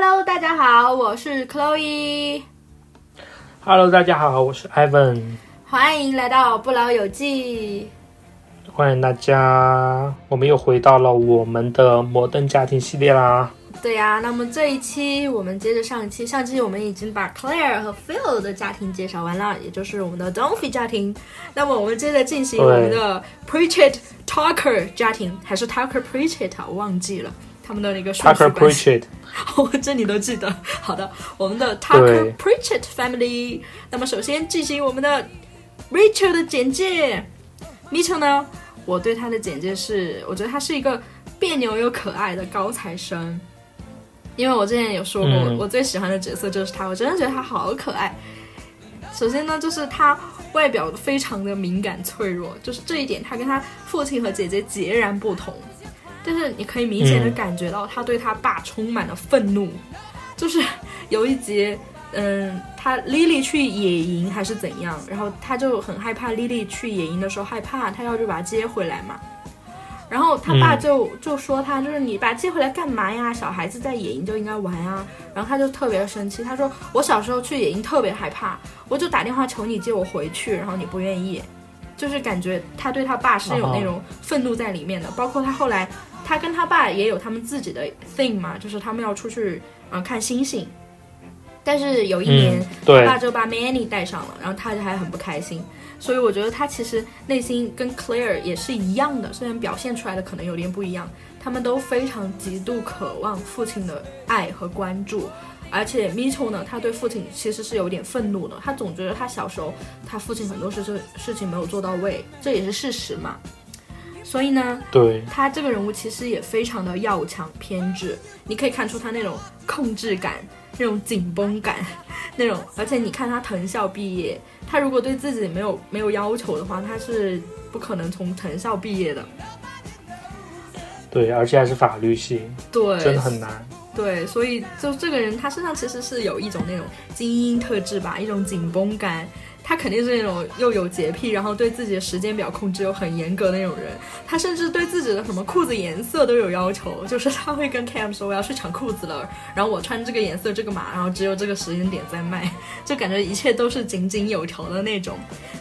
Hello，大家好，我是 Chloe。Hello，大家好，我是 Ivan，欢迎来到不老有记。欢迎大家，我们又回到了我们的摩登家庭系列啦。对呀、那么这一期我们接着上一期，上期我们已经把 Claire 和 Phil 的家庭介绍完了，也就是我们的 d o n f y 家庭。那么我们接着进行我们的 Pritchett Tucker 家庭，还是 Talker Pritchett 啊？我忘记了他们的那个顺序 Tucker 关系。Pritchett，哦，这你都记得。好的，我们的 Tucker Pritchett Family。那么首先进行我们的 Rachel 的简介。Mitchell 呢，我对他的简介是，我觉得他是一个别扭又可爱的高材生。因为我之前有说过，嗯我最喜欢的角色就是他，我真的觉得他好可爱。首先呢，就是他外表非常的敏感脆弱，就是这一点他跟他父亲和姐姐截然不同。但是你可以明显的嗯感觉到他对他爸充满了愤怒，就是有一集，嗯，他 Lily 去野营还是怎样，然后他就很害怕 Lily 去野营的时候害怕，他要去把她接回来嘛。然后他爸嗯就、就说他就是你把他接回来干嘛呀？小孩子在野营就应该玩啊。然后他就特别生气，他说我小时候去野营特别害怕，我就打电话求你接我回去，然后你不愿意，就是感觉他对他爸是有那种愤怒在里面的。包括他后来他跟他爸也有他们自己的 thing 嘛，就是他们要出去啊、呃看星星。但是有一年，嗯，对他爸就把 Manny 带上了，然后他就还很不开心。所以我觉得他其实内心跟 Claire 也是一样的，虽然表现出来的可能有点不一样，他们都非常极度渴望父亲的爱和关注。而且 Mitchell 呢，他对父亲其实是有点愤怒的，他总觉得他小时候他父亲很多事事事情没有做到位，这也是事实嘛。所以呢，对，他这个人物其实也非常的要强偏执，你可以看出他那种控制感、那种紧绷感，那种，而且你看他藤校毕业，他如果对自己没有没有要求的话，他是不可能从藤校毕业的。对，而且还是法律系，对，真的很难。对，所以就这个人，他身上其实是有一种那种精英特质吧，一种紧绷感。他肯定是那种又有洁癖，然后对自己的时间表控制又很严格的那种人。他甚至对自己的什么裤子颜色都有要求，就是他会跟 Cam 说我要去抢裤子了，然后我穿这个颜色这个码，然后只有这个时间点在卖，就感觉一切都是井井有条的那种。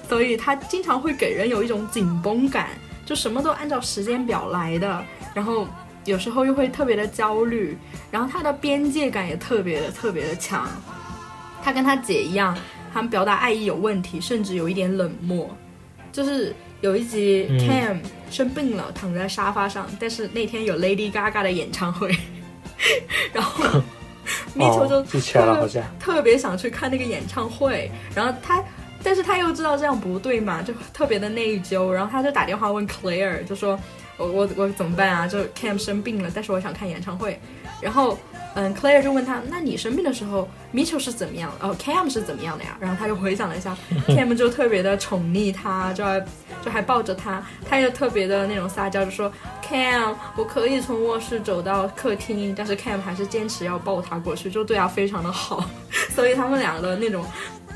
所以他经常会给人有一种紧绷感，就什么都按照时间表来的，然后有时候又会特别的焦虑，然后他的边界感也特别的特别的强。他跟他姐一样，他们表达爱意有问题，甚至有一点冷漠。就是有一集嗯。Cam 生病了，躺在沙发上，但是那天有 Lady Gaga 的演唱会，然后 Mitchell 就特别想去看那个演唱会，然后他，但是他又知道这样不对嘛，就特别的内疚，然后他就打电话问 Claire，就说我我我怎么办啊？就 Cam 生病了，但是我想看演唱会，然后嗯，Claire 就问他，那你生病的时候，Mitchell 是怎么样？哦，Cam 是怎么样的呀？然后他就回想了一下，Cam 就特别的宠溺他，就还就还抱着他，他又特别的那种撒娇，就说 Cam，我可以从卧室走到客厅，但是 Cam 还是坚持要抱他过去，就对他非常的好，所以他们俩的那种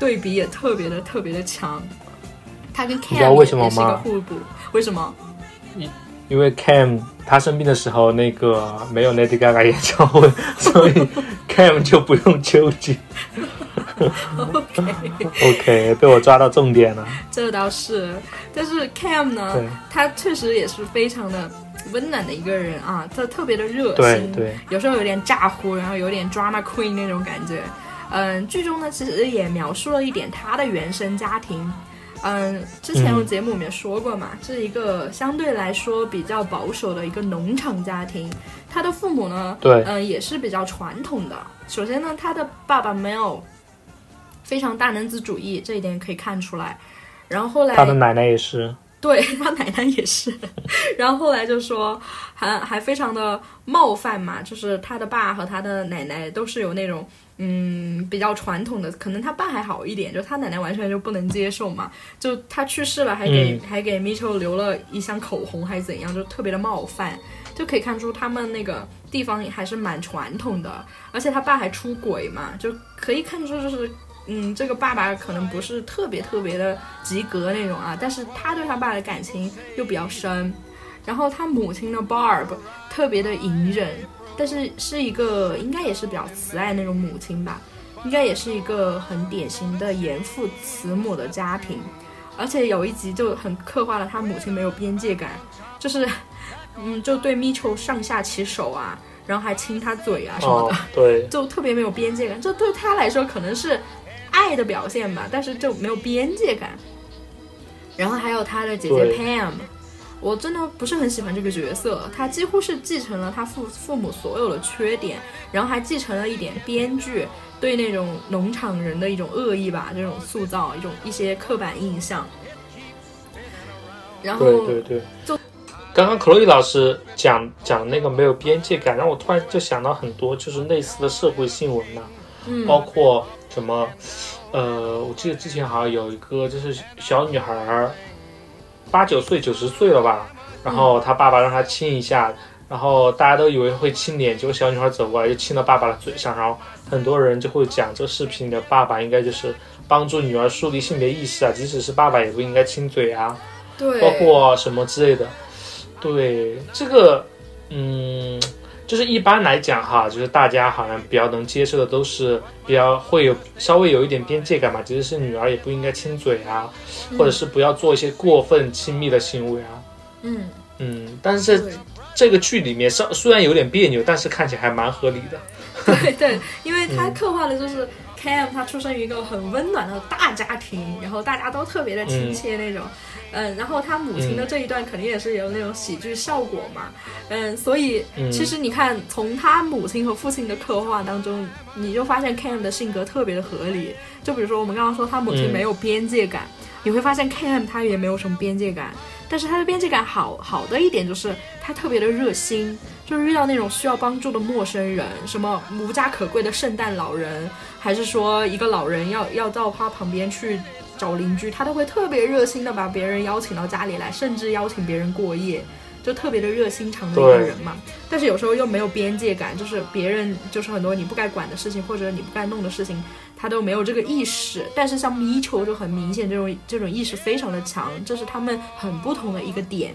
对比也特别的特别的强。他跟 Cam 为什么也是一个互补，为什么？因为 Cam 他生病的时候，那个没有 Lady Gaga 演唱会，所以 Cam 就不用纠结。OK，OK，被我抓到重点了。这倒是，但是 Cam 呢，他确实也是非常的温暖的一个人啊，他特别的热心，对对，有时候有点咋呼，然后有点 drama queen 那种感觉。嗯，剧中呢其实也描述了一点他的原生家庭。嗯，之前我节目里面说过嘛，是一个相对来说比较保守的一个农场家庭。他的父母呢，对嗯，也是比较传统的。首先呢，他的爸爸没有非常大男子主义，这一点可以看出来。然后后来他的奶奶也是。对他奶奶也是，然后后来就说还还非常的冒犯嘛，就是他的爸和他的奶奶都是有那种嗯比较传统的，可能他爸还好一点，就他奶奶完全就不能接受嘛，就他去世了还给、还给 Mitchell 留了一箱口红还是怎样，就特别的冒犯，就可以看出他们那个地方还是蛮传统的，而且他爸还出轨嘛，就可以看出就是。嗯，这个爸爸可能不是特别特别的及格那种啊，但是他对他爸的感情又比较深。然后他母亲的，Barb 特别的隐忍，但是是一个应该也是比较慈爱那种母亲吧，应该也是一个很典型的严父慈母的家庭。而且有一集就很刻画了他母亲没有边界感，就是，嗯，就对 Mitchell 上下其手啊，然后还亲他嘴啊什么的，哦，对，就特别没有边界感。这对他来说可能是爱的表现吧，但是就没有边界感。然后还有他的姐姐 Pam，我真的不是很喜欢这个角色，他几乎是继承了他父父母所有的缺点，然后还继承了一点编剧对那种农场人的一种恶意吧，这种塑造一种一些刻板印象。然后对对对，就刚刚克洛伊老师讲讲那个没有边界感，让我突然就想到很多就是类似的社会新闻呐、嗯包括什么，呃，我记得之前好像有一个就是小女孩儿，八九岁九十岁了吧，然后他爸爸让他亲一下，然后大家都以为会亲脸，结果小女孩走过来就亲到爸爸的嘴上，然后很多人就会讲这个视频里的爸爸应该就是帮助女儿树立性别意识啊，即使是爸爸也不应该亲嘴啊。对，包括什么之类的。对这个，嗯，就是一般来讲哈，就是大家好像比较能接受的都是比较会有稍微有一点边界感嘛，其实是女儿也不应该亲嘴啊，或者是不要做一些过分亲密的行为啊。嗯，嗯，但是这个剧里面稍虽然有点别扭，但是看起来还蛮合理的。对对，因为 他嗯刻画的就是 Cam，他出生于一个很温暖的大家庭，然后大家都特别的亲切那种，嗯，然后他母亲的这一段肯定也是有那种喜剧效果嘛，嗯，所以嗯。其实你看从他母亲和父亲的刻画当中，你就发现 Cam 的性格特别的合理，就比如说我们刚刚说他母亲嗯。没有边界感，你会发现 Cam 他也没有什么边界感。但是他的边界感好好的一点就是他特别的热心，就是遇到那种需要帮助的陌生人，什么无家可归的圣诞老人，还是说一个老人要要到他旁边去找邻居，他都会特别热心的把别人邀请到家里来，甚至邀请别人过夜，就特别的热心肠的一个人嘛。但是有时候又没有边界感，就是别人就是很多你不该管的事情或者你不该弄的事情，他都没有这个意识。但是像咪球就很明显，这种这种意识非常的强，这是他们很不同的一个点。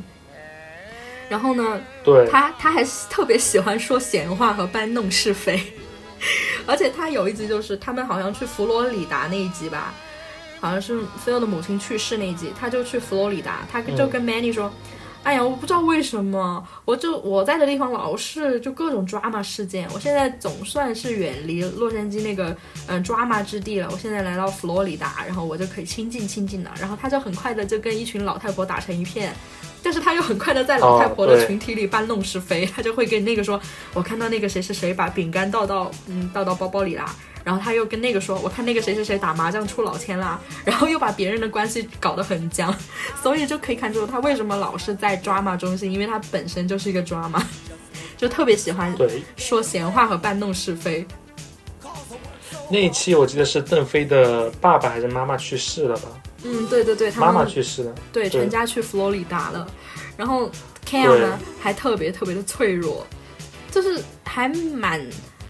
然后呢，对，他他还特别喜欢说闲话和搬弄是非，而且他有一集就是他们好像去佛罗里达那一集吧，好像是菲欧的母亲去世那一集，他就去佛罗里达，他就跟 Manny 说。哎呀，我不知道为什么，我就我在的地方老是就各种 drama 事件。我现在总算是远离洛杉矶那个嗯 drama 之地了。我现在来到佛罗里达，然后我就可以亲近亲近了。然后他就很快的就跟一群老太婆打成一片，但是他又很快的在老太婆的群体里搬弄是非，他就会跟那个说，我看到那个谁谁谁把饼干倒到嗯倒到包包里啦，然后他又跟那个说，我看那个谁谁谁打麻将出老千啦，然后又把别人的关系搞得很僵，所以就可以看出他为什么老是在 drama 中心，因为他本身就是一个 drama，就特别喜欢对，说闲话和搬弄是非。那一期我记得是邓飞的爸爸还是妈妈去世了吧？嗯，对对对，他妈妈去世了。对，全家去佛罗里达了。然后 Cam 对呢，还特别特别的脆弱，就是还蛮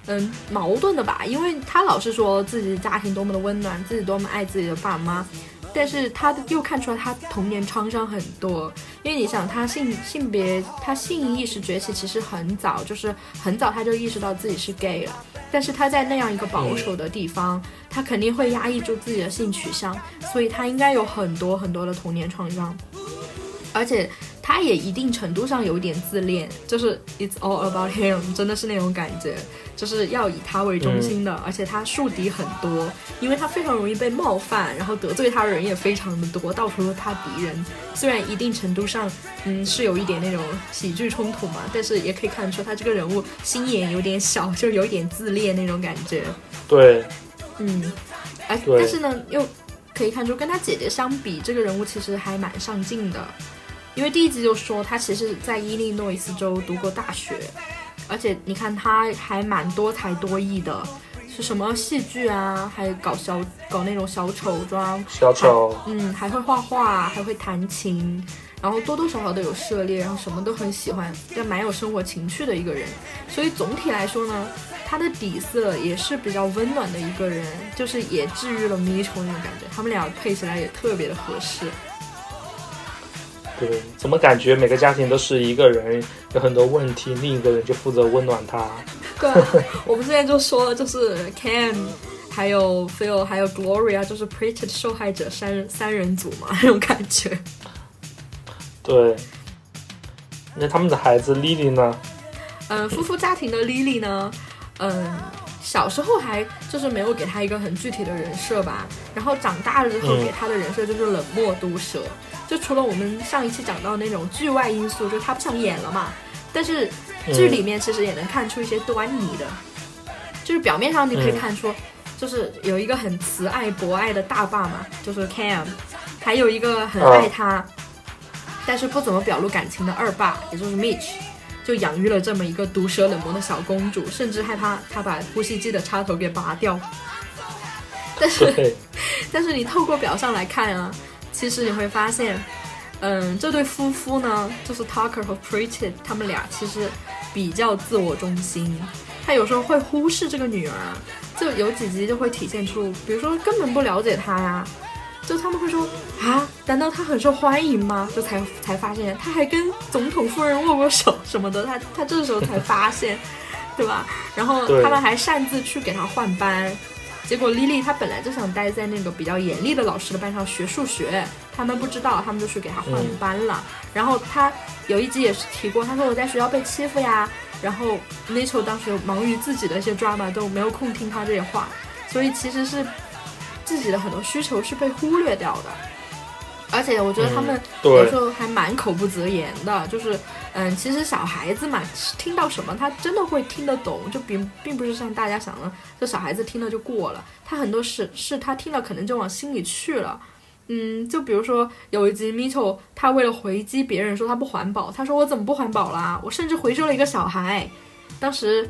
嗯矛盾的吧，因为他老是说自己的家庭多么的温暖，自己多么爱自己的爸妈。但是他又看出来他童年创伤很多，因为你想他性性别他性意识崛起其实很早，就是很早他就意识到自己是 gay 了，但是他在那样一个保守的地方，他肯定会压抑住自己的性取向，所以他应该有很多很多的童年创伤，而且他也一定程度上有点自恋，就是 it's all about him，真的是那种感觉，就是要以他为中心的，而且他树敌很多，因为他非常容易被冒犯，然后得罪他的人也非常的多，到处都是他敌人。虽然一定程度上，嗯，是有一点那种喜剧冲突嘛，但是也可以看得出他这个人物心眼有点小，就有一点自恋那种感觉。对，嗯，哎但是呢，又可以看出跟他姐姐相比，这个人物其实还蛮上进的。因为第一集就说他其实在伊利诺伊斯州读过大学，而且你看他还蛮多才多艺的，是什么戏剧啊，还有搞小搞那种小丑妆，小丑，嗯，还会画画，还会弹琴，然后多多少少都有涉猎，然后什么都很喜欢，就蛮有生活情趣的一个人。所以总体来说呢，他的底色也是比较温暖的一个人，就是也治愈了迷虫那种感觉。他们俩配起来也特别的合适。对，怎么感觉每个家庭都是一个人有很多问题，另一个人就负责温暖他？对，我们之前就说了，就是 Cam，还有 Phil，还有 Gloria，就是 Pretty 受害者三三人组嘛，那种感觉。对，那他们的孩子 Lily 呢？嗯，夫妇家庭的 Lily 呢，嗯，小时候还就是没有给他一个很具体的人设吧，然后长大了之后给他的人设就是冷漠毒舌。就除了我们上一期讲到那种剧外因素，就他不想演了嘛，但是剧里面其实也能看出一些端倪的，就是表面上你可以看出，就是有一个很慈爱博爱的大爸嘛，就是 Cam，还有一个很爱他，但是不怎么表露感情的二爸，也就是 Mitch，就养育了这么一个毒舌冷漠的小公主，甚至害怕她把呼吸机的插头给拔掉。但是，但是你透过表象来看啊。其实你会发现，嗯，这对夫妇呢，就是 Tucker 和 Pretty，他们俩其实比较自我中心。他有时候会忽视这个女儿，就有几集就会体现出，比如说根本不了解她呀，就他们会说啊，难道他很受欢迎吗？就才才发现他还跟总统夫人握过手什么的，他他这时候才发现，对吧？然后他们还擅自去给他换班。结果莉莉她本来就想待在那个比较严厉的老师的班上学数学，他们不知道，他们就去给他换班了。然后他有一集也是提过，他说我在学校被欺负呀。然后 Mitchell 当时忙于自己的一些 drama，都没有空听他这些话，所以其实是自己的很多需求是被忽略掉的。而且我觉得他们有时候还蛮口不择言的，就是，嗯，其实小孩子嘛，听到什么他真的会听得懂，就并并不是像大家想的，这小孩子听了就过了，他很多事是他听了可能就往心里去了，嗯，就比如说有一集 Mitchell 他为了回击别人说他不环保，他说我怎么不环保啦？我甚至回收了一个小孩，当时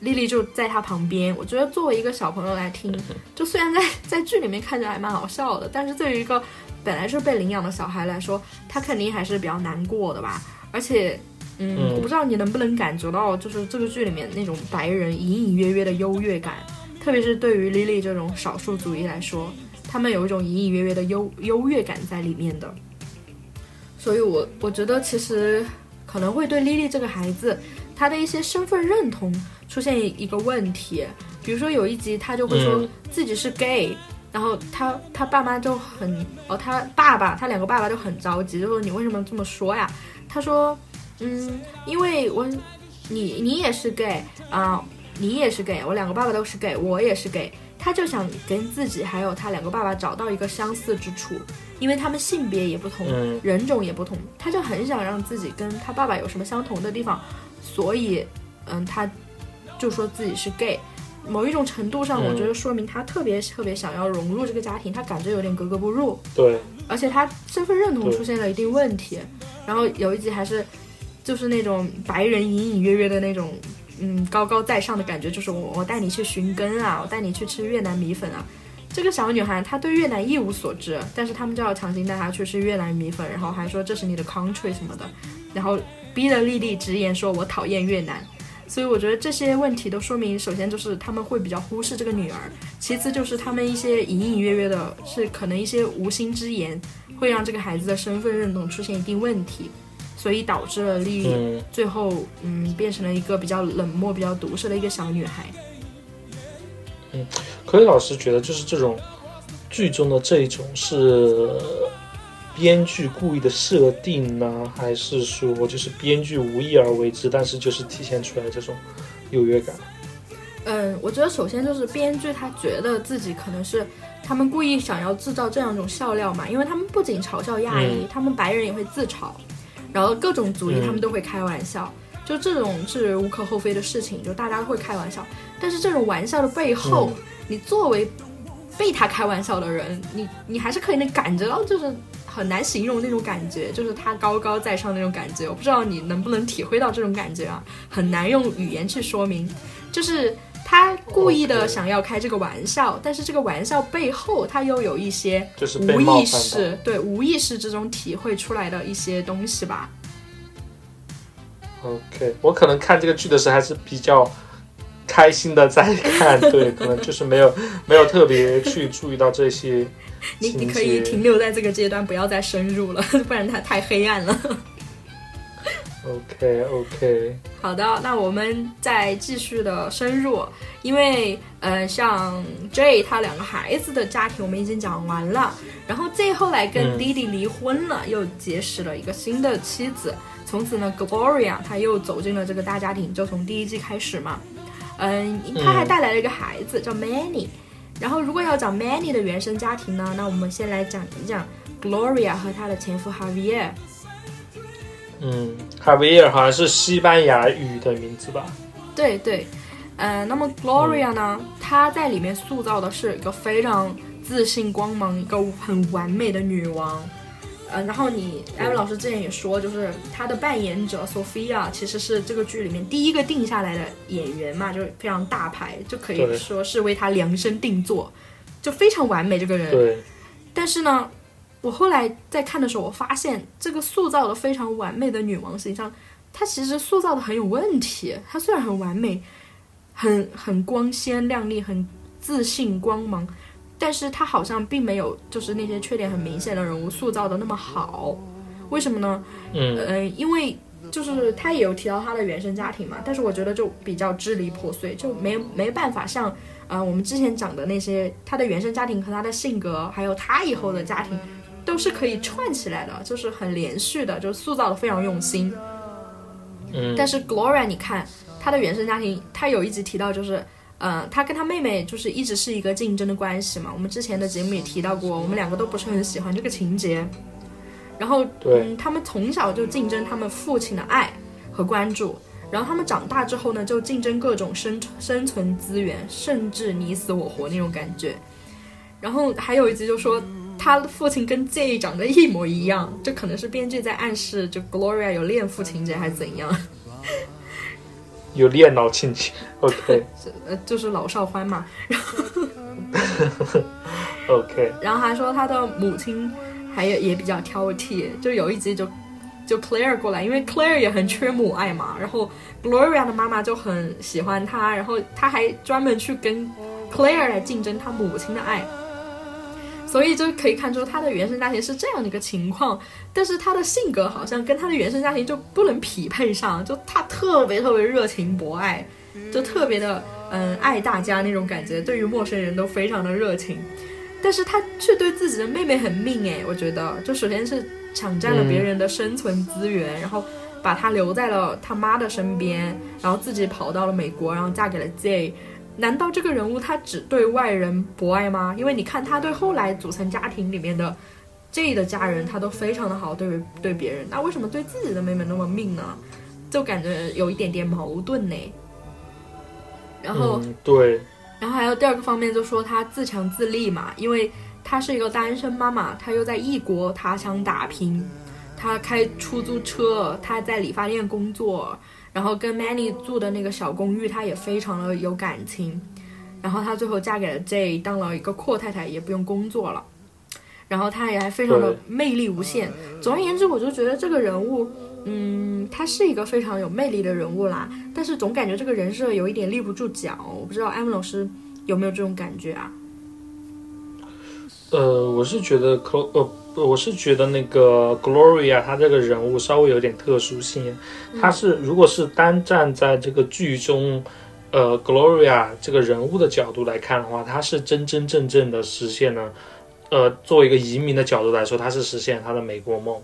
丽丽就在他旁边，我觉得作为一个小朋友来听，就虽然在 在剧里面看着还蛮好笑的，但是对于一个本来就是被领养的小孩来说，他肯定还是比较难过的吧。而且，嗯，我不知道你能不能感觉到，就是这个剧里面那种白人隐隐约约的优越感，特别是对于 Lily 这种少数族裔来说，他们有一种隐隐约约的优优越感在里面的。所以，我我觉得其实可能会对 Lily 这个孩子，他的一些身份认同出现一个问题。比如说有一集，他就会说自己是 gay。然后他他爸妈就很哦，他爸爸他两个爸爸就很着急，就说你为什么这么说呀？他说，嗯，因为我你你也是 gay 啊，你也是 gay，我两个爸爸都是 gay，我也是 gay。他就想跟自己还有他两个爸爸找到一个相似之处，因为他们性别也不同，人种也不同，他就很想让自己跟他爸爸有什么相同的地方，所以嗯，他就说自己是 gay。某一种程度上，我觉得说明他特别特别想要融入这个家庭，他感觉有点格格不入。对，而且他身份认同出现了一定问题。然后有一集还是，就是那种白人隐隐约约的那种，嗯，高高在上的感觉，就是我我带你去寻根啊，我带你去吃越南米粉啊。这个小女孩她对越南一无所知，但是他们就要强行带她去吃越南米粉，然后还说这是你的 country 什么的，然后逼得丽丽直言说我讨厌越南。所以我觉得这些问题都说明，首先就是他们会比较忽视这个女儿，其次就是他们一些隐隐约约的，是可能一些无心之言，会让这个孩子的身份认同出现一定问题，所以导致了丽丽最后嗯变成了一个比较冷漠、比较毒舌的一个小女孩。嗯，可以老师觉得就是这种剧中的这一种是。编剧故意的设定呢，还是说就是编剧无意而为之，但是就是体现出来这种优越感？嗯，我觉得首先就是编剧他觉得自己可能是他们故意想要制造这样一种笑料嘛，因为他们不仅嘲笑亚裔，他们白人也会自嘲，然后各种族裔他们都会开玩笑，就这种是无可厚非的事情，就大家都会开玩笑。但是这种玩笑的背后，你作为被他开玩笑的人，你你还是可以能感觉到就是。很难形容那种感觉，就是他高高在上那种感觉。我不知道你能不能体会到这种感觉啊？很难用语言去说明。就是他故意的想要开这个玩笑，但是这个玩笑背后他又有一些无意识，对无意识之中体会出来的一些东西吧。OK，我可能看这个剧的时候还是比较。开心的在看，对，可能就是没有没有特别去注意到这些 你你可以停留在这个阶段，不要再深入了，不然它太黑暗了。OK OK，好的，那我们再继续的深入，因为呃，像 J 他两个孩子的家庭我们已经讲完了，然后 J 后来跟嗯。弟弟离婚了，又结识了一个新的妻子，从此呢，Gloria 他又走进了这个大家庭，就从第一季开始嘛，嗯，他还带来了一个孩子叫 Manny，然后如果要讲 Manny 的原生家庭呢，那我们先来讲一讲 Gloria 和她的前夫 Javier。嗯，，Javier 好像是西班牙语的名字吧？对对，呃，那么 Gloria 呢，她在里面塑造的是一个非常自信、光芒、一个很完美的女王。呃，然后你艾文老师之前也说，就是她的扮演者 Sophia 其实是这个剧里面第一个定下来的演员嘛，就是非常大牌，就可以说是为她量身定做，就非常完美这个人。对，但是呢，我后来在看的时候，我发现这个塑造的非常完美的女王形象，她其实塑造的很有问题。她虽然很完美，很很光鲜亮丽，很自信光芒，但是他好像并没有就是那些缺点很明显的人物塑造的那么好。为什么呢？嗯呃，因为就是他也有提到他的原生家庭嘛，但是我觉得就比较支离破碎，就没没办法像呃我们之前讲的那些他的原生家庭和他的性格，还有他以后的家庭，都是可以串起来的，就是很连续的，就是塑造的非常用心。嗯，但是 Gloria，你看他的原生家庭，他有一集提到就是。呃，她跟他妹妹就是一直是一个竞争的关系嘛。我们之前的节目也提到过，我们两个都不是很喜欢这个情节。然后，嗯，他们从小就竞争他们父亲的爱和关注，然后他们长大之后呢，就竞争各种生生存资源，甚至你死我活那种感觉。然后还有一集就说，他父亲跟 Z 长得一模一样，这可能是编剧在暗示，就 Gloria 有恋父情节还是怎样？有恋脑情节。OK 呃，就是老少欢嘛。OK，然后还说他的母亲还有也比较挑剔，就有一集就就 Claire 过来，因为 Claire 也很缺母爱嘛，然后 Gloria 的妈妈就很喜欢他，然后他还专门去跟 Claire 来竞争他母亲的爱。所以就可以看出他的原生家庭是这样的一个情况，但是他的性格好像跟他的原生家庭就不能匹配上，就他特别特别热情博爱，就特别的嗯爱大家那种感觉，对于陌生人都非常的热情。但是他却对自己的妹妹很命诶，我觉得，就首先是抢占了别人的生存资源，然后把她留在了他妈的身边，然后自己跑到了美国，然后嫁给了 Z。难道这个人物他只对外人博爱吗？因为你看他对后来组成家庭里面的 J 的家人，他都非常的好，对对别人，那为什么对自己的妹妹那么命呢？就感觉有一点点矛盾呢。然后，嗯，对，然后还有第二个方面，就说他自强自立嘛，因为她是一个单身妈妈，她又在异国他乡打拼，她开出租车，她在理发店工作，然后跟 Manny 住的那个小公寓，她也非常的有感情，然后她最后嫁给了 J，当了一个阔太太，也不用工作了，然后她也还非常的魅力无限。总而言之，我就觉得这个人物。嗯，他是一个非常有魅力的人物啦，但是总感觉这个人设有一点立不住脚。我不知道艾文老师有没有这种感觉啊？呃，我是觉得 Clo 呃，我是觉得那个 Gloria 她这个人物稍微有点特殊性，她是如果是单站在这个剧中，呃，Gloria 这个人物的角度来看的话，她是真真正正的实现了，呃，作为一个移民的角度来说，她是实现了她的美国梦。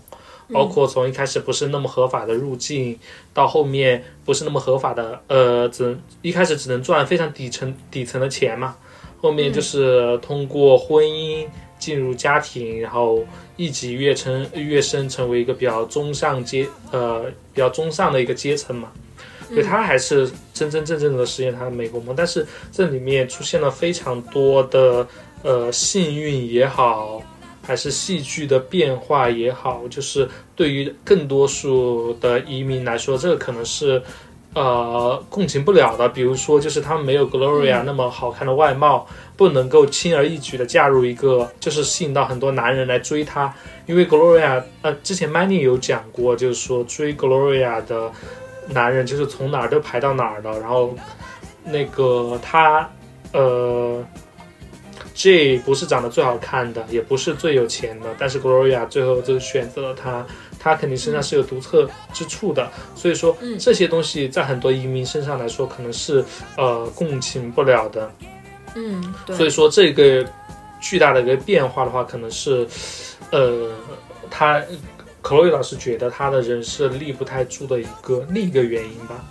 包括从一开始不是那么合法的入境，到后面不是那么合法的，呃，只一开始只能赚非常底层底层的钱嘛，后面就是通过婚姻进入家庭，然后一级跃升跃升成为一个比较中上阶，呃，比较中上的一个阶层嘛。所以他还是真真正正的实现他的美国梦，但是这里面出现了非常多的呃幸运也好，还是戏剧的变化也好，就是对于更多数的移民来说，这个可能是呃共情不了的。比如说，就是他们没有 Gloria 那么好看的外貌，不能够轻而易举的嫁入一个，就是吸引到很多男人来追她。因为 Gloria，呃，之前 Manny 有讲过，就是说追 Gloria 的男人就是从哪儿都排到哪儿的，然后那个他呃，J 不是长得最好看的，也不是最有钱的，但是 Gloria 最后就选择了他，他肯定身上是有独特之处的。所以说嗯这些东西在很多移民身上来说，可能是呃共情不了的。嗯，对，所以说这个巨大的一个变化的话，可能是，呃，他克洛伊老师觉得他的人设立不太住的一个另一个原因吧。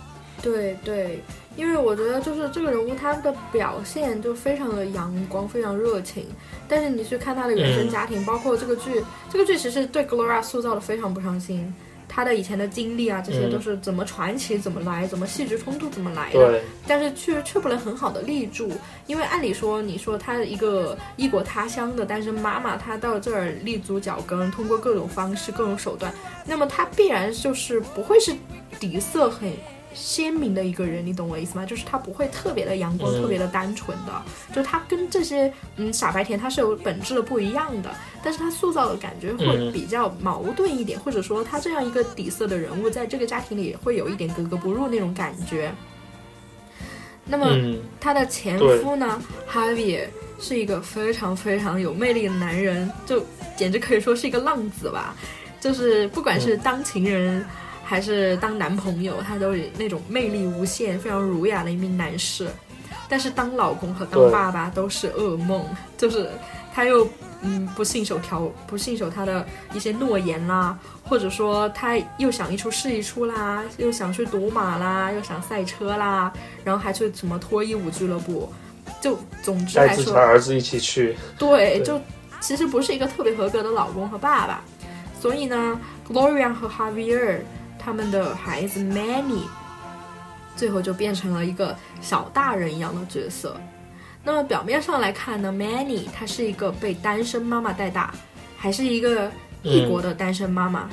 对对，因为我觉得就是这个人物他的表现就非常的阳光，非常热情。但是你去看他的原生家庭，包括这个剧，这个剧其实对 Gloria 塑造的非常不上心。他的以前的经历啊，这些嗯都是怎么传奇怎么来，怎么戏剧冲突怎么来的。但是却却不能很好的立住，因为按理说，你说他一个异国他乡的单身妈妈，她到这儿立足脚跟，通过各种方式、各种手段，那么她必然就是不会是底色很鲜明的一个人，你懂我意思吗？就是他不会特别的阳光、嗯。特别的单纯的，就他跟这些嗯傻白甜他是有本质的不一样的，但是他塑造的感觉会嗯。比较矛盾一点，或者说他这样一个底色的人物，在这个家庭里会有一点格格不入那种感觉。那么，嗯，她的前夫呢，Javier 是一个非常非常有魅力的男人，就简直可以说是一个浪子吧。就是不管是当情人还是当男朋友，他都有那种魅力无限、非常儒雅的一名男士。但是当老公和当爸爸都是噩梦，就是他又嗯不信守条不信守他的一些诺言啦，或者说他又想一出是一出啦，又想去赌马啦，又想赛车啦，然后还去什么脱衣舞俱乐部，就总之带自己来说的儿子一起去。对，对就其实不是一个特别合格的老公和爸爸，所以呢，Gloria 和 Javier 他们的孩子 Manny 最后就变成了一个小大人一样的角色。那么表面上来看呢，Manny 她是一个被单身妈妈带大，还是一个异国的单身妈妈，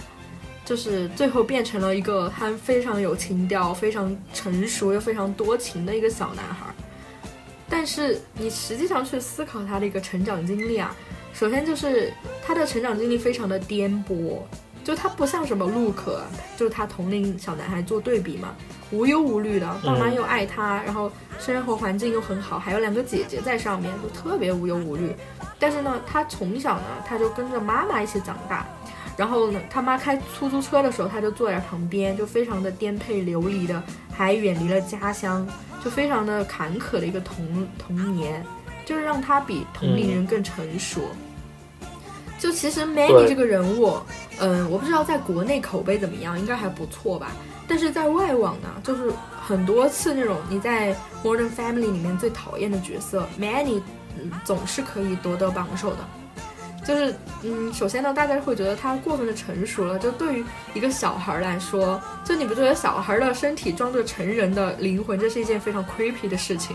就是最后变成了一个他非常有情调、非常成熟又非常多情的一个小男孩。但是你实际上去思考他的一个成长经历啊，首先就是他的成长经历非常的颠簸，就他不像什么陆可，就是他同龄小男孩做对比嘛，无忧无虑的，爸妈嗯又爱他，然后生活环境又很好，还有两个姐姐在上面，就特别无忧无虑。但是呢，他从小呢，他就跟着妈妈一起长大。然后呢，他妈开出租车的时候，他就坐在旁边，就非常的颠沛流离的，还远离了家乡，就非常的坎坷的一个童童年，就是让他比同龄人更成熟。就其实 Manny 这个人物，嗯，我不知道在国内口碑怎么样，应该还不错吧。但是在外网呢，就是很多次那种你在 Modern Family 里面最讨厌的角色，Manny，嗯，总是可以夺得榜首的。就是，嗯，首先呢，大家会觉得他过分的成熟了。就对于一个小孩来说，就你不觉得小孩的身体装着成人的灵魂，这是一件非常 creepy 的事情？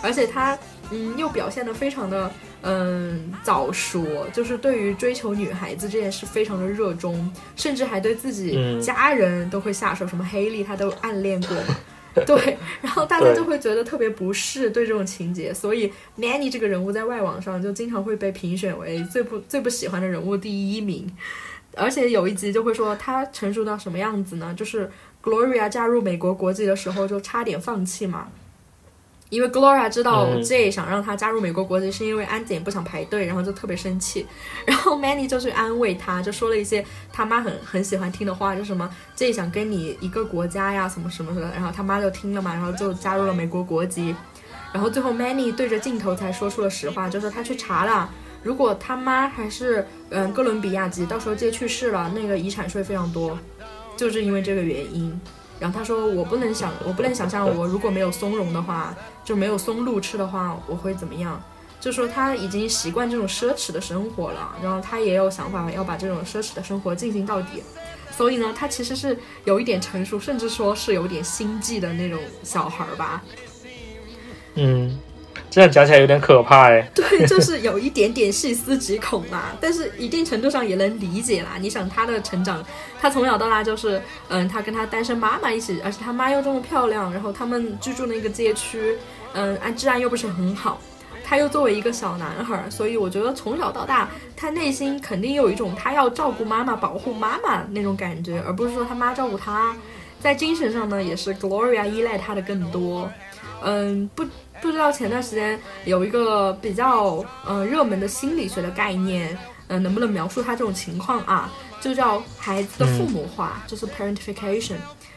而且他，嗯，又表现得非常的，嗯，早熟，就是对于追求女孩子这件事非常的热衷，甚至还对自己嗯家人都会下手，什么黑莉他都暗恋过嘛。对，然后大家就会觉得特别不适对这种情节，所以 Manny 这个人物在外网上就经常会被评选为最不最不喜欢的人物第一名。而且有一集就会说他成熟到什么样子呢？就是 Gloria 加入美国国籍的时候就差点放弃嘛，因为 Gloria 知道嗯 J 想让他加入美国国籍是因为安检不想排队，然后就特别生气，然后 Manny 就去安慰他，就说了一些他妈很很喜欢听的话，就什么 J 想跟你一个国家呀，什么什么的，然后他妈就听了嘛，然后就加入了美国国籍，然后最后 Manny 对着镜头才说出了实话，就是他去查了。如果他妈还是嗯哥伦比亚籍，到时候 J 去世了，那个遗产税非常多，就是因为这个原因。然后他说我不能想，我不能想象我如果没有松茸的话，就没有松露吃的话，我会怎么样？就说他已经习惯这种奢侈的生活了，然后他也有想法要把这种奢侈的生活进行到底。所以呢，他其实是有一点成熟，甚至说是有点心计的那种小孩儿吧。嗯，这样讲起来有点可怕哎。对，就是有一点点细思极恐啦，但是一定程度上也能理解啦。你想他的成长，他从小到大就是，嗯，他跟他单身妈妈一起，而且他妈又这么漂亮，然后他们居住那个街区，嗯，安治安又不是很好，他又作为一个小男孩，所以我觉得从小到大，他内心肯定有一种他要照顾妈妈、保护妈妈那种感觉，而不是说他妈照顾他。在精神上呢，也是 Gloria 依赖他的更多。嗯，不不知道前段时间有一个比较呃热门的心理学的概念，嗯，能不能描述他这种情况啊？就叫孩子的父母化，就是 parentification，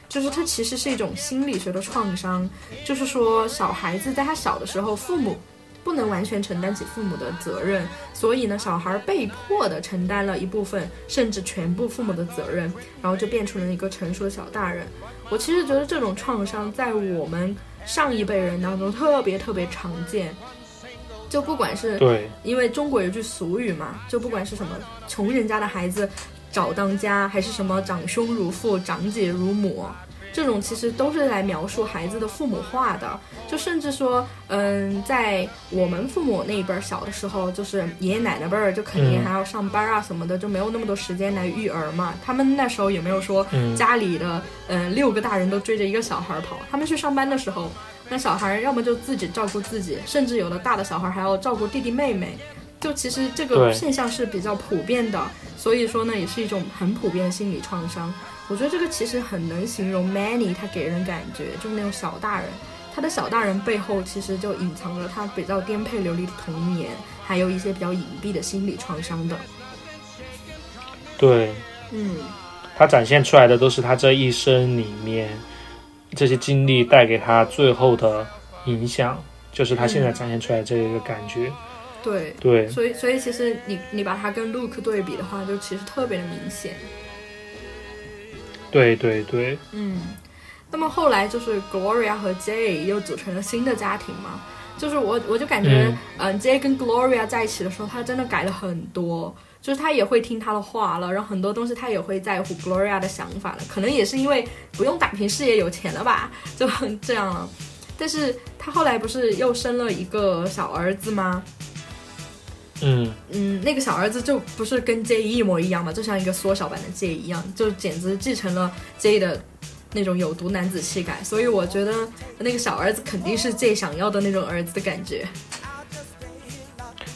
就是它其实是一种心理学的创伤，就是说小孩子在他小的时候，父母不能完全承担起父母的责任，所以呢，小孩被迫的承担了一部分甚至全部父母的责任，然后就变成了一个成熟的小大人。我其实觉得这种创伤在我们上一辈人当中特别特别常见，就不管是对，因为中国有句俗语嘛，就不管是什么穷人家的孩子。早当家还是什么长兄如父长姐如母，这种其实都是来描述孩子的父母化的。就甚至说，嗯，在我们父母那一辈儿小的时候，就是爷爷奶奶辈儿，就肯定还要上班啊什么的，就没有那么多时间来育儿嘛。他们那时候也没有说家里的嗯六个大人都追着一个小孩跑。他们去上班的时候，那小孩要么就自己照顾自己，甚至有的大的小孩还要照顾弟弟妹妹。就其实这个现象是比较普遍的，所以说呢，也是一种很普遍的心理创伤。我觉得这个其实很能形容 Manny，他给人感觉就是那种小大人，他的小大人背后其实就隐藏着他比较颠沛流离的童年，还有一些比较隐蔽的心理创伤的。对，嗯，他展现出来的都是他这一生里面这些经历带给他最后的影响，就是他现在展现出来这一个感觉。对对，所以所以其实你你把它跟 Luke 对比的话，就其实特别的明显。对对对，嗯，那么后来就是 Gloria 和 Jay 又组成了新的家庭嘛，就是我我就感觉，嗯，Jay 跟 Gloria 在一起的时候，他真的改了很多，就是他也会听他的话了，然后很多东西他也会在乎 Gloria 的想法了，可能也是因为不用打拼事业有钱了吧，就这样了。但是他后来不是又生了一个小儿子吗？嗯嗯，那个小儿子就不是跟 J 一模一样嘛，就像一个缩小版的 J 一样，就简直继承了 J 的那种有毒男子气概。所以我觉得那个小儿子肯定是 J 想要的那种儿子的感觉。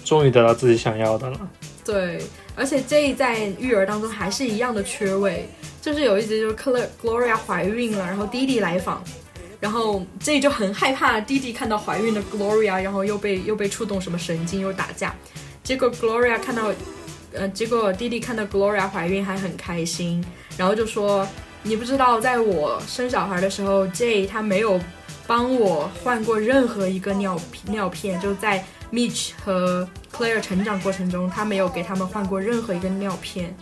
终于得到自己想要的了。对，而且 J 在育儿当中还是一样的缺位，就是有一集就是 Gloria 怀孕了，然后弟弟来访，然后 J 就很害怕弟弟看到怀孕的 Gloria，然后又被又被触动什么神经又打架。结果 Gloria 看到，呃，结果弟弟看到 Gloria 怀孕还很开心，然后就说：“你不知道，在我生小孩的时候，J 他没有帮我换过任何一个尿尿片，就在 Mitch 和 Claire 成长过程中，他没有给他们换过任何一个尿片。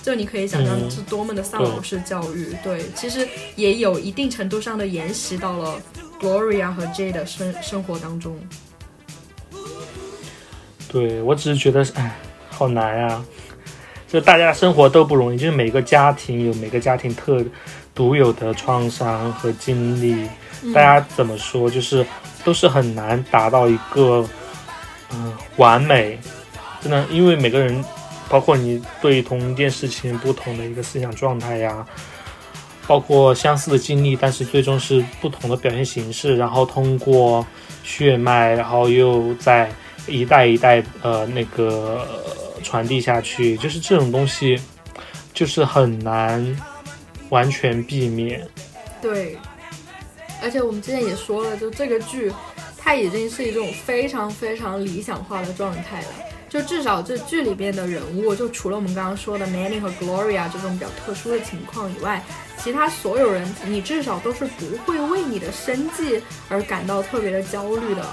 就你可以想象是多么的丧偶式教育。对，其实也有一定程度上的沿袭到了 Gloria 和 J 的生生活当中。”对我只是觉得，哎，好难啊！就大家生活都不容易，就是每个家庭有每个家庭特独有的创伤和经历，大家怎么说，就是都是很难达到一个嗯完美。真的，因为每个人，包括你对同一件事情不同的一个思想状态呀，包括相似的经历，但是最终是不同的表现形式，然后通过血脉，然后又在。一代一代呃那个传递下去，就是这种东西，就是很难完全避免。对，而且我们之前也说了，就这个剧，它已经是一种非常非常理想化的状态了。就至少这剧里边的人物，就除了我们刚刚说的 Manny 和 Gloria 这种比较特殊的情况以外，其他所有人，你至少都是不会为你的生计而感到特别的焦虑的。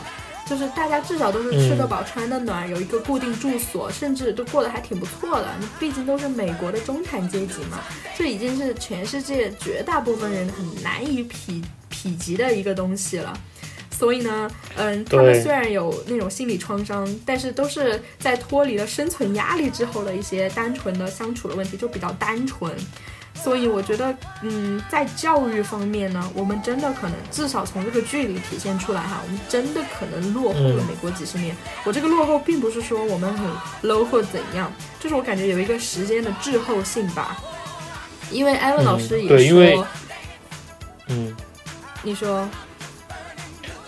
就是大家至少都是吃得饱、穿得暖，有一个固定住所，甚至都过得还挺不错的。你毕竟都是美国的中产阶级嘛，这已经是全世界绝大部分人很难以匹匹及的一个东西了。所以呢，嗯，他们虽然有那种心理创伤，但是都是在脱离了生存压力之后的一些单纯的相处的问题，就比较单纯。所以我觉得，嗯，在教育方面呢，我们真的可能至少从这个剧里体现出来哈，我们真的可能落后了美国几十年。我这个落后并不是说我们很 low 或怎样，就是我感觉有一个时间的滞后性吧。因为艾文老师也说，嗯，你说，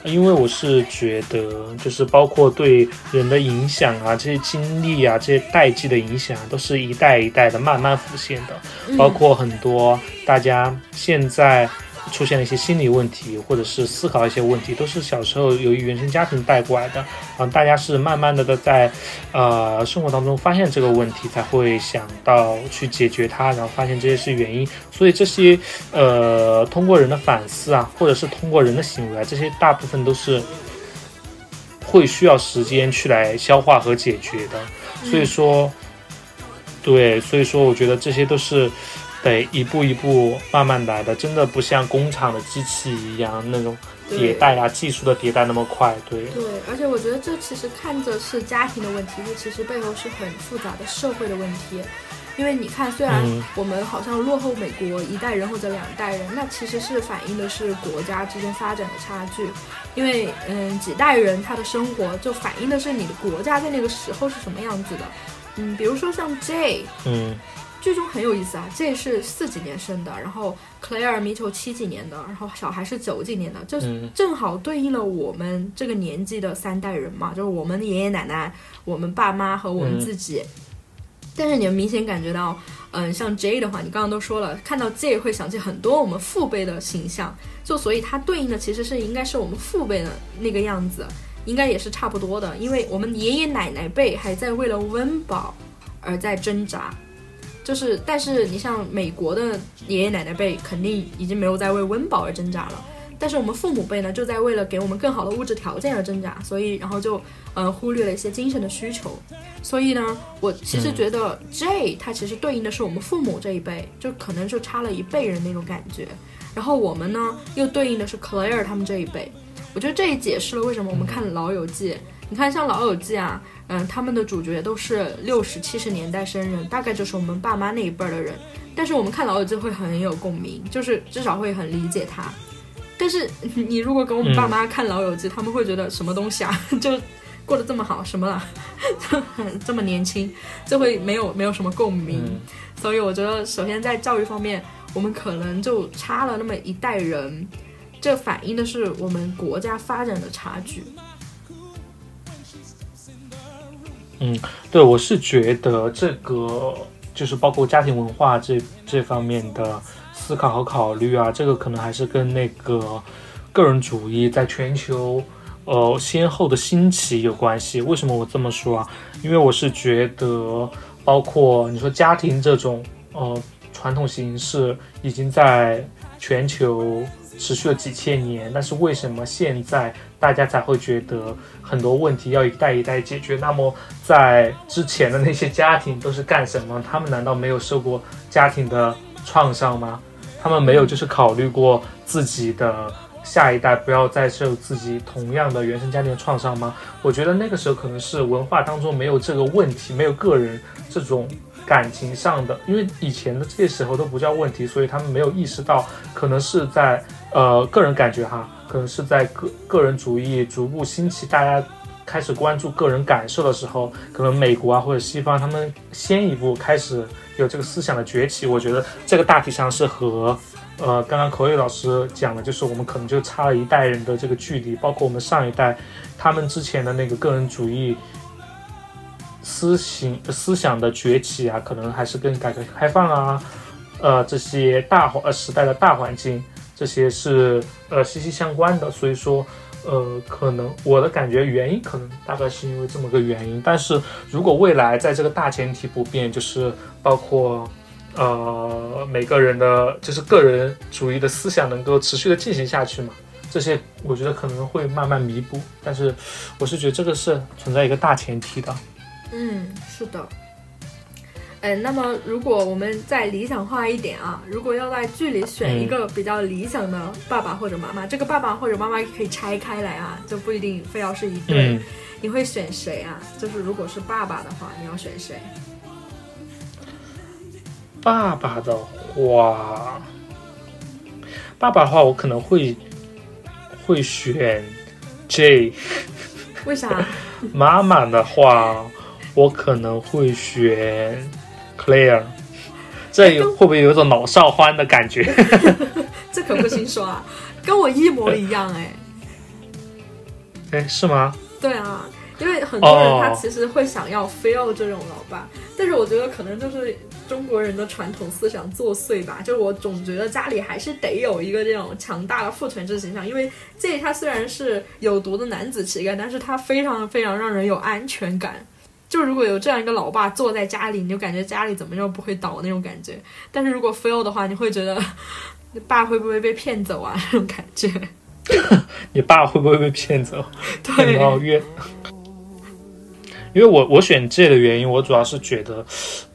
因为我是觉得，就是包括对人的影响啊，这些经历啊，这些代际的影响，都是一代一代的慢慢浮现的。包括很多大家现在。出现了一些心理问题，或者是思考一些问题，都是小时候由于原生家庭带过来的。嗯，大家是慢慢的的在，呃，生活当中发现这个问题，才会想到去解决它，然后发现这些是原因。所以这些，呃，通过人的反思啊，或者是通过人的行为啊，这些大部分都是会需要时间去来消化和解决的。所以说，对，所以说我觉得这些都是。得一步一步慢慢来的，真的不像工厂的机器一样那种迭代啊，技术的迭代那么快。对对，而且我觉得这其实看着是家庭的问题，这其实背后是很复杂的社会的问题。因为你看，虽然我们好像落后美国一代人或者两代人，那其实是反映的是国家之间发展的差距。因为嗯，几代人他的生活就反映的是你的国家在那个时候是什么样子的。嗯，比如说像 J，嗯。剧中很有意思啊，这是四几年生的，然后 Claire 米球七几年的，然后小孩是九几年的，就是正好对应了我们这个年纪的三代人嘛，就是我们的爷爷奶奶、我们爸妈和我们自己。但是你们明显感觉到，嗯，像 J 的话，你刚刚都说了，看到 J 会想起很多我们父辈的形象，就所以它对应的其实是应该是我们父辈的那个样子，应该也是差不多的，因为我们爷爷奶奶辈还在为了温饱而在挣扎。就是，但是你像美国的爷爷奶奶辈，肯定已经没有在为温饱而挣扎了。但是我们父母辈呢，就在为了给我们更好的物质条件而挣扎，所以然后就，呃，忽略了一些精神的需求。所以呢，我其实觉得 J 它其实对应的是我们父母这一辈，就可能就差了一辈人那种感觉。然后我们呢，又对应的是 Claire 他们这一辈。我觉得这也解释了为什么我们看《老友记》，你看像《老友记》啊。嗯，他们的主角都是六十七十年代生人，大概就是我们爸妈那一辈儿的人。但是我们看老友记会很有共鸣，就是至少会很理解他。但是你如果跟我们爸妈看老友记，他们会觉得什么东西啊？就过得这么好，什么 了？这么年轻，就会没有没有什么共鸣。所以我觉得，首先在教育方面，我们可能就差了那么一代人，这反映的是我们国家发展的差距。嗯，对，我是觉得这个就是包括家庭文化这这方面的思考和考虑啊，这个可能还是跟那个个人主义在全球呃先后的兴起有关系。为什么我这么说啊？因为我是觉得，包括你说家庭这种呃传统形式已经在全球。持续了几千年，但是为什么现在大家才会觉得很多问题要一代一代解决？那么在之前的那些家庭都是干什么？他们难道没有受过家庭的创伤吗？他们没有就是考虑过自己的下一代不要再受自己同样的原生家庭的创伤吗？我觉得那个时候可能是文化当中没有这个问题，没有个人这种。感情上的，因为以前的这些时候都不叫问题，所以他们没有意识到，可能是在呃个人感觉哈，可能是在个个人主义逐步兴起，大家开始关注个人感受的时候，可能美国啊或者西方他们先一步开始有这个思想的崛起。我觉得这个大体上是和呃刚刚口语老师讲的，就是我们可能就差了一代人的这个距离，包括我们上一代他们之前的那个个人主义。思行思想的崛起啊，可能还是跟改革开放啊，呃，这些大环呃时代的大环境，这些是呃息息相关的。所以说，呃，可能我的感觉原因可能大概是因为这么个原因。但是如果未来在这个大前提不变，就是包括呃每个人的就是个人主义的思想能够持续的进行下去嘛，这些我觉得可能会慢慢弥补。但是我是觉得这个是存在一个大前提的。嗯，是的。哎，那么如果我们再理想化一点啊，如果要在剧里选一个比较理想的爸爸或者妈妈，这个爸爸或者妈妈可以拆开来啊，就不一定非要是一对。你会选谁啊？就是如果是爸爸的话，你要选谁？爸爸的话，爸爸的话，我可能会会选 J。为啥？妈妈的话。我可能会选 Claire，这会不会有一种老少欢的感觉？这可不行说啊，跟我一模一样哎。哎，是吗？对啊，因为很多人哦他其实会想要 feel 这种老爸，但是我觉得可能就是中国人的传统思想作祟吧。就我总觉得家里还是得有一个这种强大的父权制形象，因为这他虽然是有毒的男子气概，但是他非常非常让人有安全感。就如果有这样一个老爸坐在家里，你就感觉家里怎么就不会倒那种感觉。但是如果 fail 的话，你会觉得 爸会不会被骗走啊？那种感觉。你爸会不会被骗走？对然后越。因为我我选借的原因，我主要是觉得，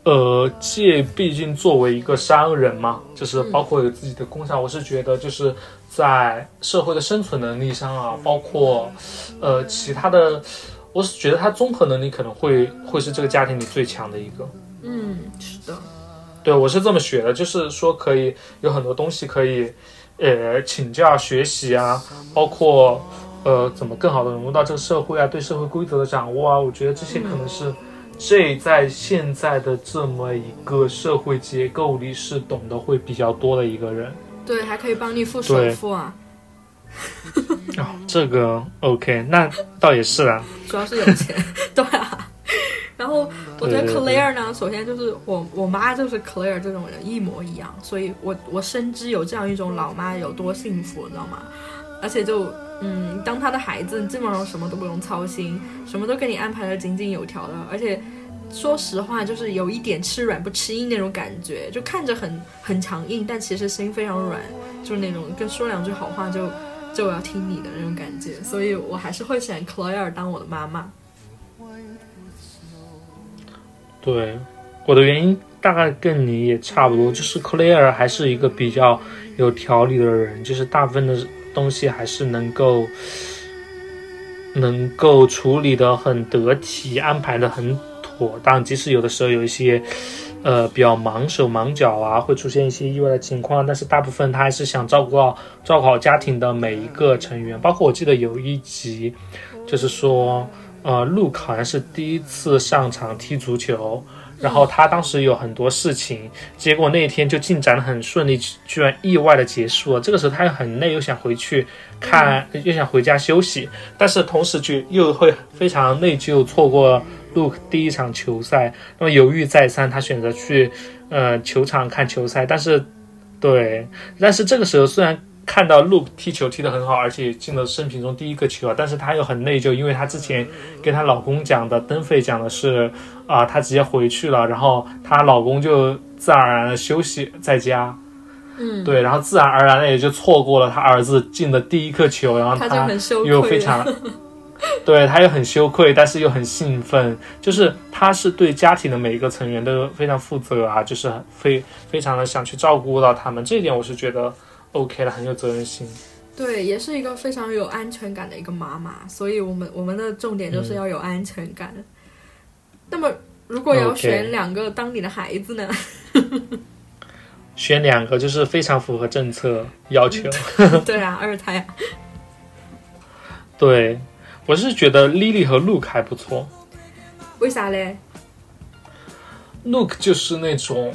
呃借毕竟作为一个商人嘛，就是包括有自己的工厂，我是觉得就是在社会的生存能力上啊，包括呃其他的，我是觉得他综合能力可能会会是这个家庭里最强的一个。嗯，是的。对我是这么学的，就是说可以有很多东西可以，呃，请教学习啊，包括呃怎么更好的融入到这个社会啊，对社会规则的掌握啊，我觉得这些可能是这在现在的这么一个社会结构里是懂得会比较多的一个人。对，还可以帮你付首付啊，哦，这个 OK，那倒也是啊。主要是有钱。对啊。然后我觉得 Claire 呢，首先就是我我妈就是 Claire 这种人一模一样，所以我我深知有这样一种老妈有多幸福，你知道吗？而且就嗯，当她的孩子基本上什么都不用操心，什么都给你安排的井井有条的，而且说实话，就是有一点吃软不吃硬那种感觉，就看着很很强硬，但其实心非常软，就是那种跟说两句好话就就我要听你的那种感觉，所以我还是会选 Claire 当我的妈妈。对，我的原因大概跟你也差不多，就是 Claire 还是一个比较有条理的人，就是大部分的东西还是能够能够处理的很得体，安排的很妥当，即使有的时候有一些。呃，比较忙手忙脚啊，会出现一些意外的情况，但是大部分他还是想照顾到照顾好家庭的每一个成员，包括我记得有一集，就是说，呃，Luke 好像是第一次上场踢足球，然后他当时有很多事情，结果那一天就进展的很顺利，居然意外的结束了。这个时候他又很累，又想回去看，又想回家休息，但是同时就又会非常内疚，错过 Luke 第一场球赛，那么犹豫再三，他选择去呃球场看球赛，但是对，但是这个时候虽然。看到 Luke 踢球踢得很好，而且进了生平中第一个球啊，但是她又很内疚，因为她之前跟她老公讲的，登费讲的是啊、她直接回去了，然后她老公就自然而然的休息在家，嗯，对，然后自然而然的也就错过了她儿子进的第一颗球，然后他又非常，对，他又很羞愧，但是又很兴奋，就是他是对家庭的每一个成员都非常负责啊，就是非非常的想去照顾到他们，这一点我是觉得 OK 了，很有责任心。对，也是一个非常有安全感的一个妈妈，所以我们我们的重点就是要有安全感。那么，如果要选两个当你的孩子呢？选两个就是非常符合政策要求。对啊，二胎啊，对，我是觉得 Lily 和 Luke 还不错。为啥嘞？？Look 就是那种，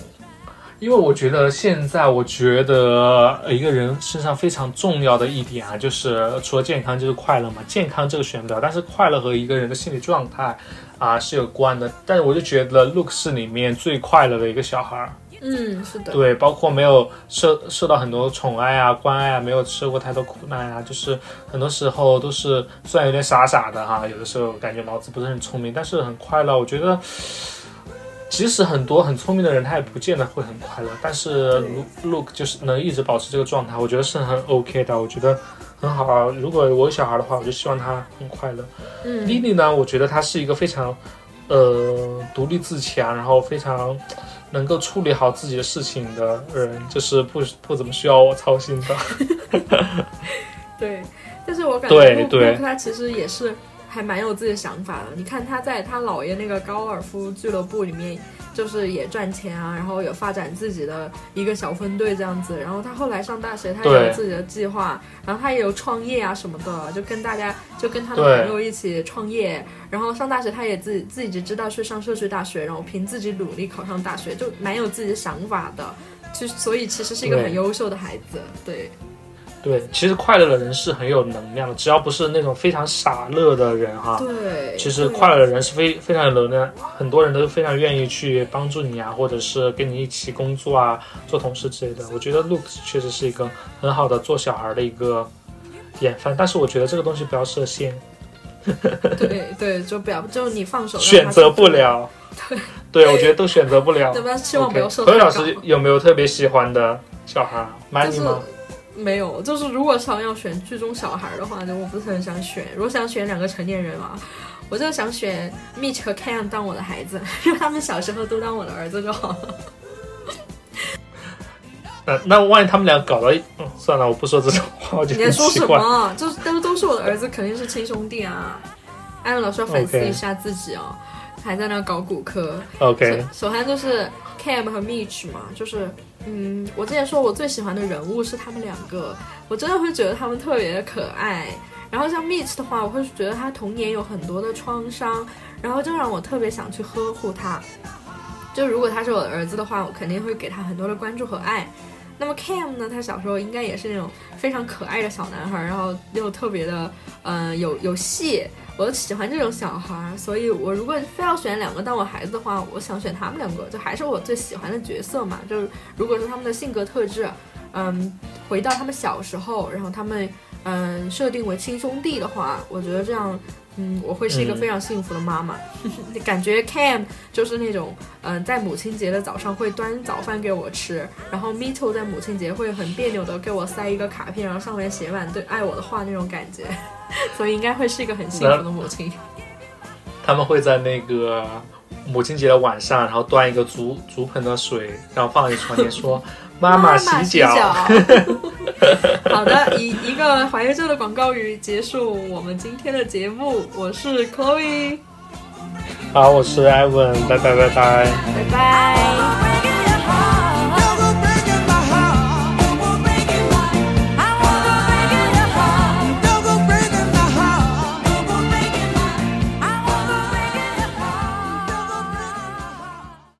因为我觉得现在，我觉得一个人身上非常重要的一点啊，就是除了健康就是快乐嘛。健康这个选不了，但是快乐和一个人的心理状态啊是有关的。但是我就觉得 Look 是里面最快乐的一个小孩儿。嗯，是的，对，包括没有受受到很多宠爱啊、关爱啊，没有吃过太多苦难啊，就是很多时候都是虽然有点傻傻的哈，有的时候感觉脑子不是很聪明，但是很快乐。我觉得，即使很多很聪明的人，他也不见得会很快乐。但是 Look 就是能一直保持这个状态，我觉得是很 OK 的，我觉得很好啊。如果我有小孩的话，我就希望他很快乐。嗯，Lily 呢，我觉得她是一个非常呃独立自强，然后非常能够处理好自己的事情的人，就是不不怎么需要我操心的。对。但是我感觉陆对对陆他其实也是还蛮有自己的想法的。你看他在他姥爷那个高尔夫俱乐部里面，就是也赚钱啊，然后有发展自己的一个小分队这样子。然后他后来上大学，他也有自己的计划，然后他也有创业啊什么的，就跟大家就跟他的朋友一起创业。然后上大学，他也自己自己知道去上社区大学，然后凭自己努力考上大学，就蛮有自己的想法的。其实，所以其实是一个很优秀的孩子，对。对，其实快乐的人是很有能量的，只要不是那种非常傻乐的人哈。对，其实快乐的人是非非常有能量，很多人都非常愿意去帮助你啊，或者是跟你一起工作啊，做同事之类的。我觉得 Look 确实是一个很好的做小孩的一个典范，但是我觉得这个东西不要设限。对对，就不要，就你放手，选择不了。对，对我觉得都选择不了。对吧？希望不要设何老师有没有特别喜欢的小孩？Money 吗？没有，就是如果想要选剧中小孩的话，就我不是很想选。如果想选两个成年人嘛，我就想选 Mitch 和 Ken 当我的孩子，因 为他们小时候都当我的儿子就好了。那 那万一他们俩搞到，嗯，算了，我不说这种话，我就你在说什么？就是都都是我的儿子，肯定是亲兄弟啊！艾伦老师要反思一下自己哦，还在那搞骨科。OK，首先就是 Cam 和 Mitch 嘛，就是。嗯，我之前说我最喜欢的人物是他们两个，我真的会觉得他们特别的可爱。然后像 Mitch 的话，我会觉得他童年有很多的创伤，然后就让我特别想去呵护他。就如果他是我的儿子的话，我肯定会给他很多的关注和爱。那么 Cam 呢，他小时候应该也是那种非常可爱的小男孩，然后又特别的，嗯，有有戏。我喜欢这种小孩，所以我如果非要选两个当我孩子的话，我想选他们两个，就还是我最喜欢的角色嘛。就是如果说他们的性格特质，嗯，回到他们小时候，然后他们嗯设定为亲兄弟的话，我觉得这样，嗯，我会是一个非常幸福的妈妈。感觉 Cam 就是那种嗯在母亲节的早上会端早饭给我吃，然后 Mito 在母亲节会很别扭的给我塞一个卡片，然后上面写满对爱我的话那种感觉。所以应该会是一个很幸福的母亲。他们会在那个母亲节的晚上，然后端一个竹竹盆的水，然后放在床前说：“妈妈洗脚。” 好的，以一个怀孕症的广告语结束我们今天的节目。我是 Chloe，好，我是 Evan，拜拜拜拜，拜拜。